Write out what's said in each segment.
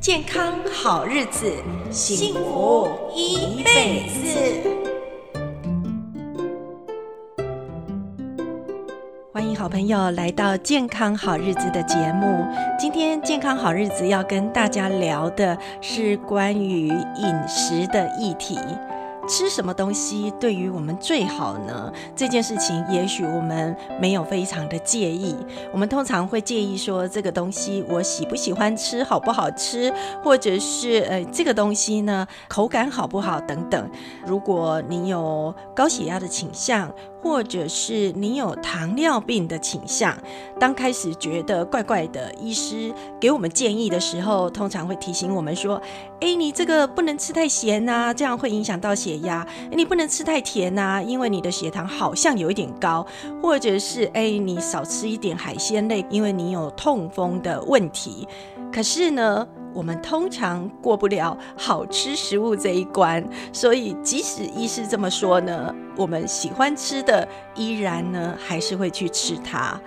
健康好日子，幸福一辈子。欢迎好朋友来到《健康好日子》的节目。今天《健康好日子》要跟大家聊的是关于饮食的议题。吃什么东西对于我们最好呢？这件事情也许我们没有非常的介意。我们通常会介意说这个东西我喜不喜欢吃，好不好吃，或者是呃这个东西呢口感好不好等等。如果你有高血压的倾向，或者是你有糖尿病的倾向，当开始觉得怪怪的，医师给我们建议的时候，通常会提醒我们说：“诶，你这个不能吃太咸呐，这样会影响到血压；你不能吃太甜呐，因为你的血糖好像有一点高；或者是诶，你少吃一点海鲜类，因为你有痛风的问题。”可是呢，我们通常过不了好吃食物这一关，所以即使医师这么说呢，我们喜欢吃 nada. 依然呢，还是会去吃它。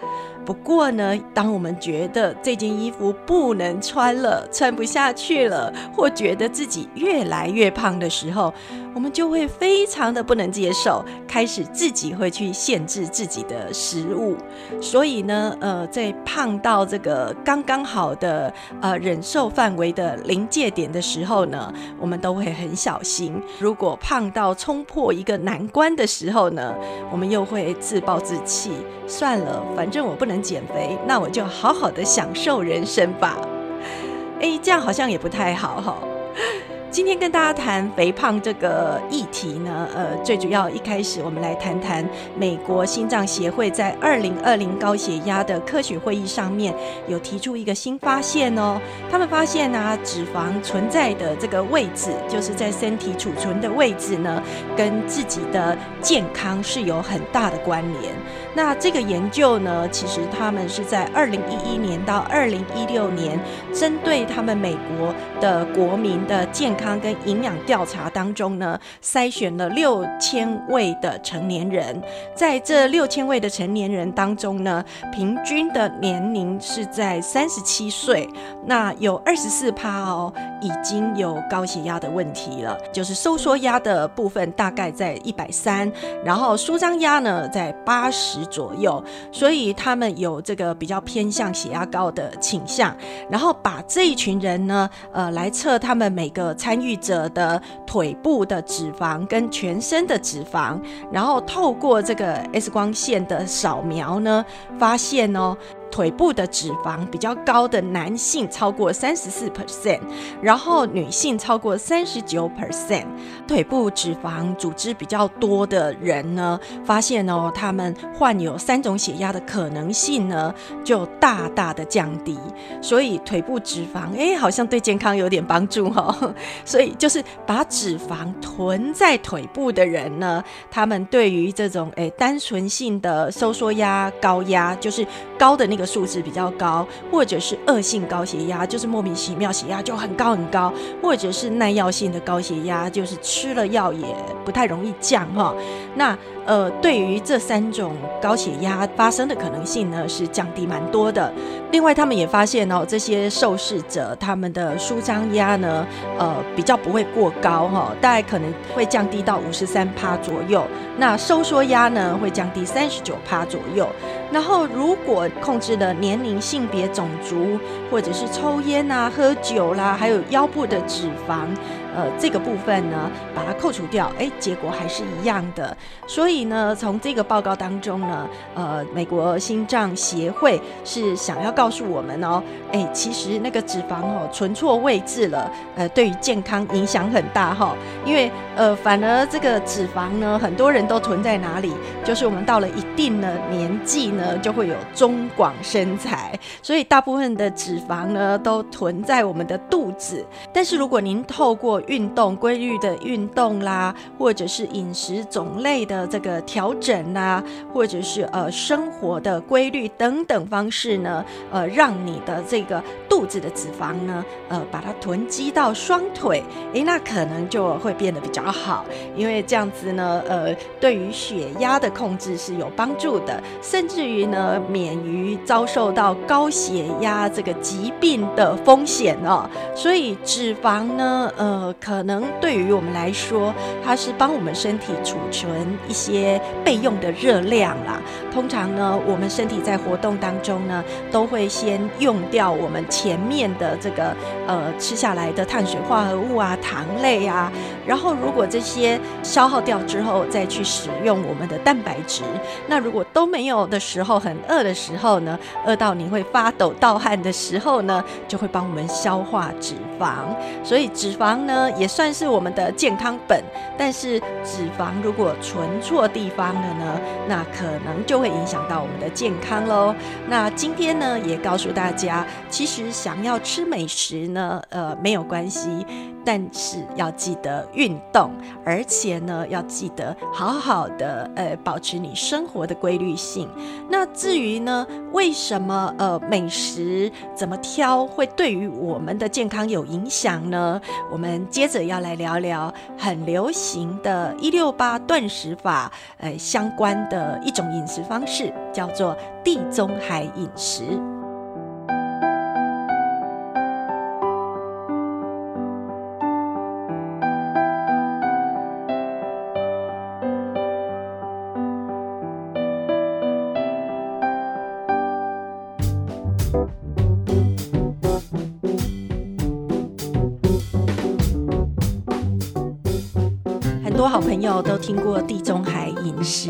不过呢，当我们觉得这件衣服不能穿了，穿不下去了，或觉得自己越来越胖的时候，我们就会非常的不能接受，开始自己会去限制自己的食物。所以呢，呃，在胖到这个刚刚好的呃忍受范围的临界点的时候呢，我们都会很小心。如果胖到冲破一个难关的时候呢，我们又会自暴自弃。算了，反正我不能。减肥，那我就好好的享受人生吧。哎，这样好像也不太好哈。今天跟大家谈肥胖这个议题呢，呃，最主要一开始我们来谈谈美国心脏协会在二零二零高血压的科学会议上面有提出一个新发现哦。他们发现呢，脂肪存在的这个位置，就是在身体储存的位置呢，跟自己的健康是有很大的关联。那这个研究呢，其实他们是在二零一一年到二零一六年，针对他们美国的国民的健康。康跟营养调查当中呢，筛选了六千位的成年人，在这六千位的成年人当中呢，平均的年龄是在三十七岁，那有二十四趴哦，已经有高血压的问题了，就是收缩压的部分大概在一百三，然后舒张压呢在八十左右，所以他们有这个比较偏向血压高的倾向，然后把这一群人呢，呃，来测他们每个参参与者的腿部的脂肪跟全身的脂肪，然后透过这个 X 光线的扫描呢，发现哦。腿部的脂肪比较高的男性超过三十四 percent，然后女性超过三十九 percent。腿部脂肪组织比较多的人呢，发现哦，他们患有三种血压的可能性呢，就大大的降低。所以腿部脂肪，哎，好像对健康有点帮助哦。所以就是把脂肪囤在腿部的人呢，他们对于这种哎单纯性的收缩压高压，就是高的那个。数值比较高，或者是恶性高血压，就是莫名其妙血压就很高很高，或者是耐药性的高血压，就是吃了药也不太容易降哈。那呃，对于这三种高血压发生的可能性呢，是降低蛮多的。另外，他们也发现哦，这些受试者他们的舒张压呢，呃，比较不会过高哈，大概可能会降低到五十三趴左右。那收缩压呢，会降低三十九趴左右。然后，如果控制了年龄、性别、种族，或者是抽烟啊、喝酒啦，还有腰部的脂肪。呃，这个部分呢，把它扣除掉，哎，结果还是一样的。所以呢，从这个报告当中呢，呃，美国心脏协会是想要告诉我们哦，哎，其实那个脂肪哦存错位置了，呃，对于健康影响很大哈、因为呃，反而这个脂肪呢，很多人都囤在哪里？就是我们到了一定的年纪呢，就会有中广身材，所以大部分的脂肪呢都囤在我们的肚子。但是如果您透过运动，规律的运动啦，或者是饮食种类的这个调整啦，或者是呃生活的规律等等方式呢，呃，让你的这个肚子的脂肪呢，呃，把它囤积到双腿，诶，那可能就会变得比较好，因为这样子呢，呃，对于血压的控制是有帮助的，甚至于呢，免于遭受到高血压这个疾病的风险哦。所以脂肪呢，呃，可能对于我们来说，它是帮我们身体储存一些备用的热量啦。通常呢，我们身体在活动当中呢，都会先用掉我们前面的这个呃吃下来的碳水化合物啊、糖类啊，然后如果这些消耗掉之后，再去使用我们的蛋白质。那如果都没有的时候，很饿的时候呢，饿到你会发抖、盗汗的时候呢，就会帮我们消化脂肪。所以脂肪呢，也算是我们的健康本。但是脂肪如果存错地方了呢，那可能就会影响到我们的健康喽。那今天呢，也告诉大家，其实想要吃美食呢，呃，没有关系，但是要记得运动，而且呢，要记得好好的呃保持你生活的规律性。那至于呢，为什么呃美食怎么挑会对于我们的健康有影响呢？我们接着要来聊聊很流行的一六八断食法，呃相关的一种饮食方式，叫做地中海饮食。好朋友都听过地中海饮食。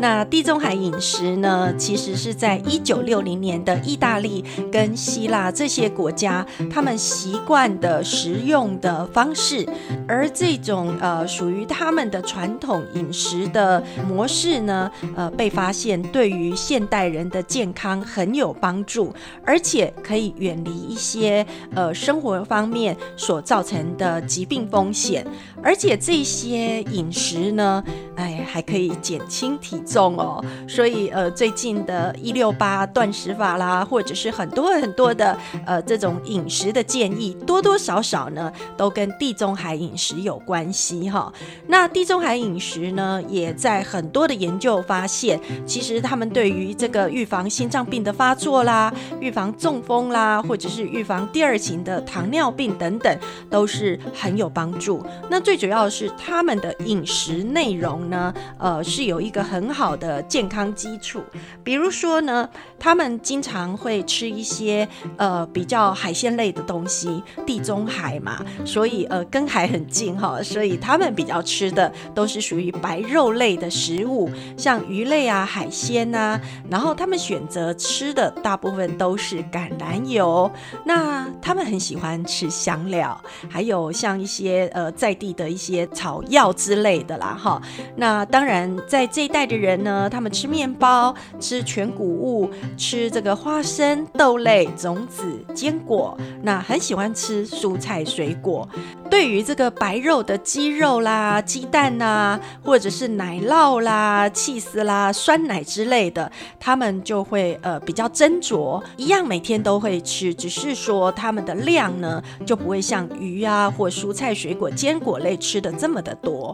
那地中海饮食呢，其实是在一九六零年的意大利跟希腊这些国家，他们习惯的食用的方式。而这种呃属于他们的传统饮食的模式呢，呃被发现对于现代人的健康很有帮助，而且可以远离一些呃生活方面所造成的疾病风险，而且这些。饮食呢，哎，还可以减轻体重哦。所以呃，最近的一六八断食法啦，或者是很多很多的呃这种饮食的建议，多多少少呢，都跟地中海饮食有关系哈。那地中海饮食呢，也在很多的研究发现，其实他们对于这个预防心脏病的发作啦，预防中风啦，或者是预防第二型的糖尿病等等，都是很有帮助。那最主要是他们的。饮食内容呢，呃，是有一个很好的健康基础。比如说呢，他们经常会吃一些呃比较海鲜类的东西，地中海嘛，所以呃跟海很近哈，所以他们比较吃的都是属于白肉类的食物，像鱼类啊、海鲜啊。然后他们选择吃的大部分都是橄榄油。那他们很喜欢吃香料，还有像一些呃在地的一些草药之类的啦，哈，那当然，在这一代的人呢，他们吃面包、吃全谷物、吃这个花生、豆类、种子、坚果，那很喜欢吃蔬菜水果。对于这个白肉的鸡肉啦、鸡蛋呐，或者是奶酪啦、起司啦、酸奶之类的，他们就会呃比较斟酌，一样每天都会吃，只是说他们的量呢就不会像鱼啊或蔬菜水果、坚果类吃的这么的多。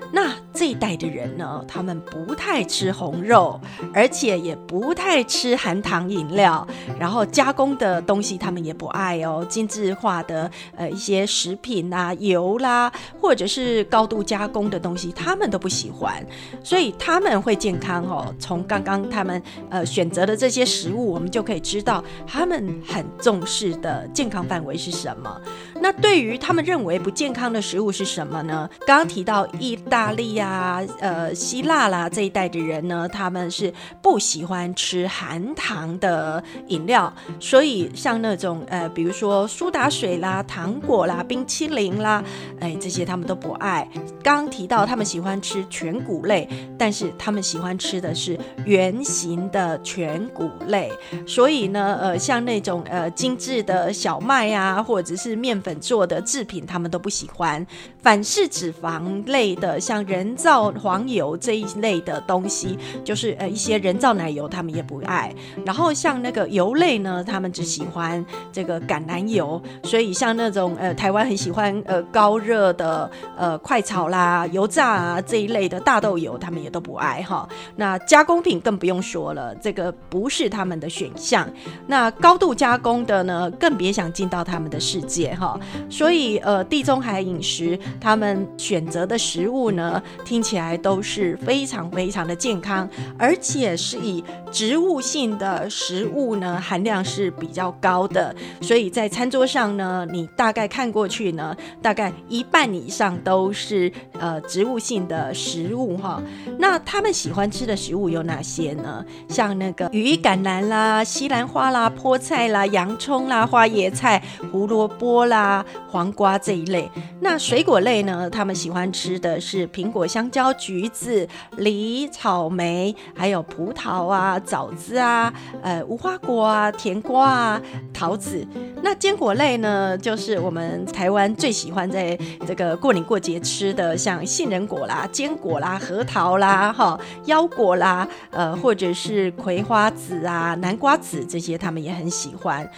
那这一代的人呢，他们不太吃红肉，而且也不太吃含糖饮料，然后加工的东西他们也不爱哦，精致化的呃一些食品啊、油啦，或者是高度加工的东西，他们都不喜欢，所以他们会健康哦。从刚刚他们呃选择的这些食物，我们就可以知道他们很重视的健康范围是什么。那对于他们认为不健康的食物是什么呢？刚刚提到意大大利啊、呃希腊啦这一带的人呢，他们是不喜欢吃含糖的饮料，所以像那种呃，比如说苏打水啦、糖果啦、冰淇淋啦，哎，这些他们都不爱。刚提到他们喜欢吃全谷类，但是他们喜欢吃的是圆形的全谷类，所以呢，呃，像那种呃精致的小麦啊，或者是面粉做的制品，他们都不喜欢。反式脂肪类的，像人造黄油这一类的东西，就是呃一些人造奶油，他们也不爱。然后像那个油类呢，他们只喜欢这个橄榄油。所以像那种呃台湾很喜欢呃高热的呃快炒啦、油炸啊这一类的大豆油，他们也都不爱哈。那加工品更不用说了，这个不是他们的选项。那高度加工的呢，更别想进到他们的世界哈。所以呃地中海饮食。他们选择的食物呢，听起来都是非常非常的健康，而且是以植物性的食物呢，含量是比较高的。所以在餐桌上呢，你大概看过去呢，大概一半以上都是呃植物性的食物哈。那他们喜欢吃的食物有哪些呢？像那个羽橄榄啦、西兰花啦、菠菜啦、洋葱啦、花椰菜、胡萝卜啦、黄瓜这一类。那水果类呢，他们喜欢吃的是苹果、香蕉、橘子、梨、草莓，还有葡萄啊、枣子啊、呃无花果啊、甜瓜啊、桃子。那坚果类呢，就是我们台湾最喜欢在这个过年过节吃的，像杏仁果啦、坚果啦、核桃啦、哈腰果啦，呃或者是葵花籽啊、南瓜籽这些，他们也很喜欢。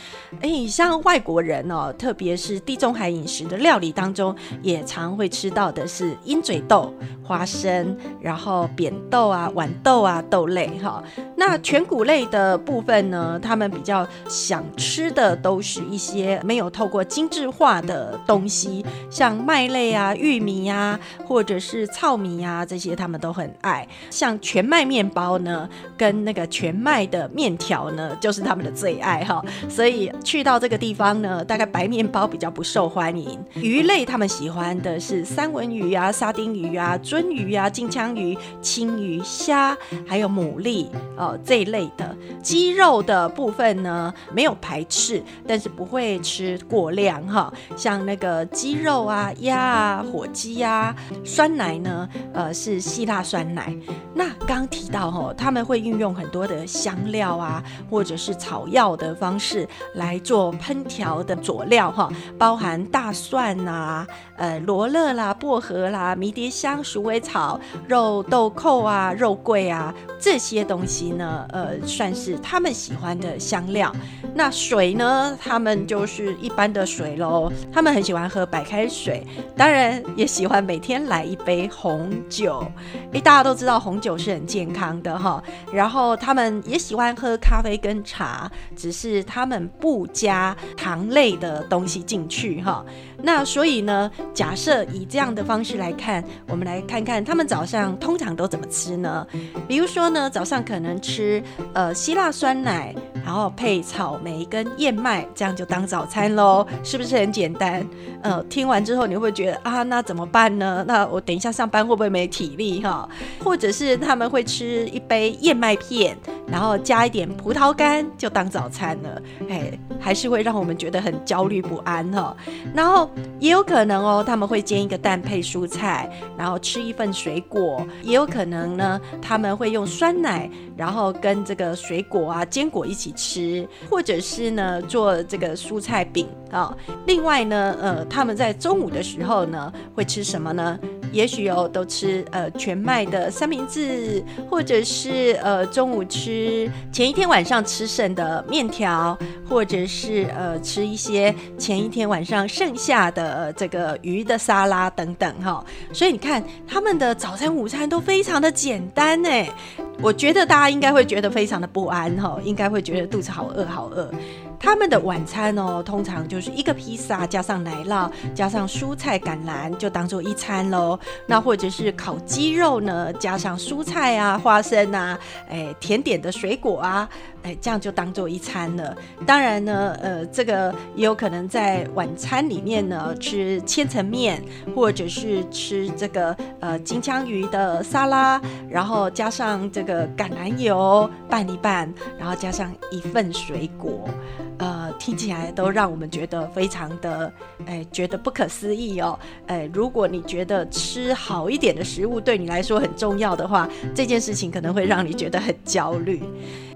哎，像外国人哦，特别是地中海饮食的料理当中，也常会吃到的是鹰嘴豆、花生，然后扁豆啊、豌豆啊、豆类哈。那全谷类的部分呢，他们比较想吃的都是一些没有透过精致化的东西，像麦类啊、玉米啊，或者是糙米啊，这些他们都很爱。像全麦面包呢，跟那个全麦的面条呢，就是他们的最爱哈。所以去到这个地方呢，大概白面包比较不受欢迎。鱼类他们喜欢的是三文鱼啊、沙丁鱼啊、鳟鱼啊、金枪鱼、青鱼、虾，还有牡蛎哦这一类的。鸡肉的部分呢，没有排斥，但是不。会吃过量哈，像那个鸡肉啊、鸭啊、火鸡呀，酸奶呢，呃，是希腊酸奶。那刚提到哈，他们会运用很多的香料啊，或者是草药的方式来做烹调的佐料哈，包含大蒜啊、呃罗勒啦、薄荷啦、迷迭香、鼠尾草、肉豆蔻啊、肉桂啊这些东西呢，呃，算是他们喜欢的香料。那水呢，他们就是一般的水喽，他们很喜欢喝白开水，当然也喜欢每天来一杯红酒。诶，大家都知道红酒是很健康的哈，然后他们也喜欢喝咖啡跟茶，只是他们不加糖类的东西进去哈。那所以呢，假设以这样的方式来看，我们来看看他们早上通常都怎么吃呢？比如说呢，早上可能吃呃希腊酸奶，然后配草莓跟燕麦，这样就当早餐喽，是不是很简单？呃，听完之后你会觉得啊，那怎么办呢？那我等一下上班会不会没体力哈？或者是他们会吃一杯燕麦片，然后加一点葡萄干就当早餐了，哎，还是会让我们觉得很焦虑不安哈。然后也有可能哦，他们会煎一个蛋配蔬菜，然后吃一份水果，也有可能呢，他们会用酸奶，然后然后跟这个水果啊、坚果一起吃，或者是呢做这个蔬菜饼啊。另外呢，呃，他们在中午的时候呢，会吃什么呢？也许哦，都吃呃全麦的三明治，或者是呃中午吃前一天晚上吃剩的面条，或者是呃吃一些前一天晚上剩下的这个鱼的沙拉等等哈。所以你看他们的早餐、午餐都非常的简单呢。我觉得大家应该会觉得非常的不安哈，应该会觉得肚子好饿好饿。他们的晚餐哦，通常就是一个披萨加上奶酪，加上蔬菜橄榄，就当做一餐喽。那或者是烤鸡肉呢，加上蔬菜啊、花生啊，哎，甜点的水果啊，哎，这样就当做一餐了。当然呢，呃，这个也有可能在晚餐里面呢吃千层面，或者是吃这个呃金枪鱼的沙拉，然后加上这橄榄油拌一拌，然后加上一份水果。呃，听起来都让我们觉得非常的，哎，觉得不可思议哦。哎，如果你觉得吃好一点的食物对你来说很重要的话，这件事情可能会让你觉得很焦虑。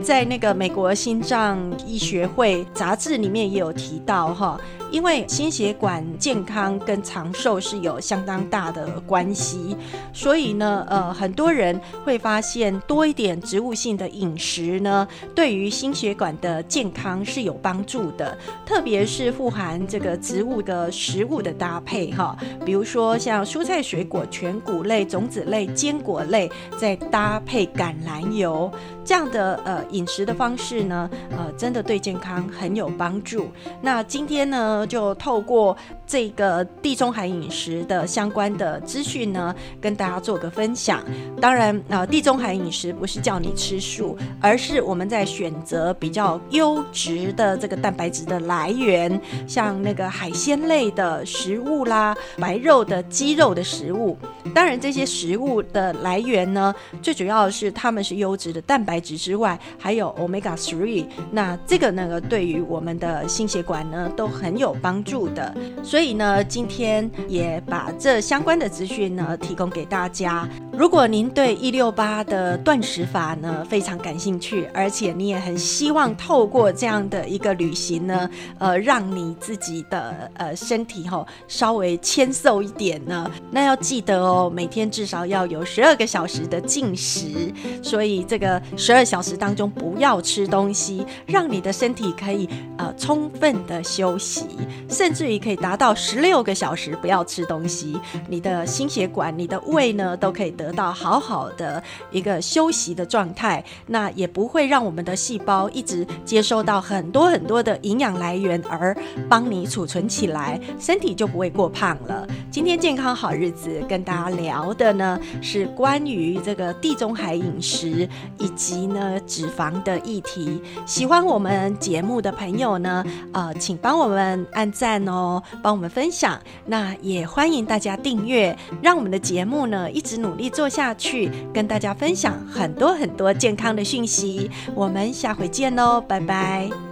在那个美国心脏医学会杂志里面也有提到哈。因为心血管健康跟长寿是有相当大的关系，所以呢，呃，很多人会发现多多一点植物性的饮食呢，对于心血管的健康是有帮助的。特别是富含这个植物的食物的搭配，哈，比如说像蔬菜、水果、全谷类、种子类、坚果类，再搭配橄榄油。这样的呃饮食的方式呢，呃，真的对健康很有帮助。那今天呢，就透过这个地中海饮食的相关的资讯呢，跟大家做个分享。当然，呃，地中海饮食不是叫你吃素，而是我们在选择比较优质的这个蛋白质的来源，像那个海鲜类的食物啦，白肉的鸡肉的食物。当然，这些食物的来源呢，最主要是它们是优质的蛋白。质之外，还有 Omega Three，那这个呢，对于我们的心血管呢都很有帮助的。所以呢，今天也把这相关的资讯呢提供给大家。如果您对一六八的断食法呢非常感兴趣，而且你也很希望透过这样的一个旅行呢，呃，让你自己的呃身体吼稍微纤瘦一点呢，那要记得哦，每天至少要有十二个小时的进食。所以这个。十二小时当中不要吃东西，让你的身体可以呃充分的休息，甚至于可以达到十六个小时不要吃东西，你的心血管、你的胃呢都可以得得到好好的一个休息的状态，那也不会让我们的细胞一直接收到很多很多的营养来源而帮你储存起来，身体就不会过胖了。今天健康好日子跟大家聊的呢是关于这个地中海饮食以及。呢，脂肪的议题，喜欢我们节目的朋友呢，呃，请帮我们按赞哦，帮我们分享。那也欢迎大家订阅，让我们的节目呢一直努力做下去，跟大家分享很多很多健康的讯息。我们下回见喽，拜拜。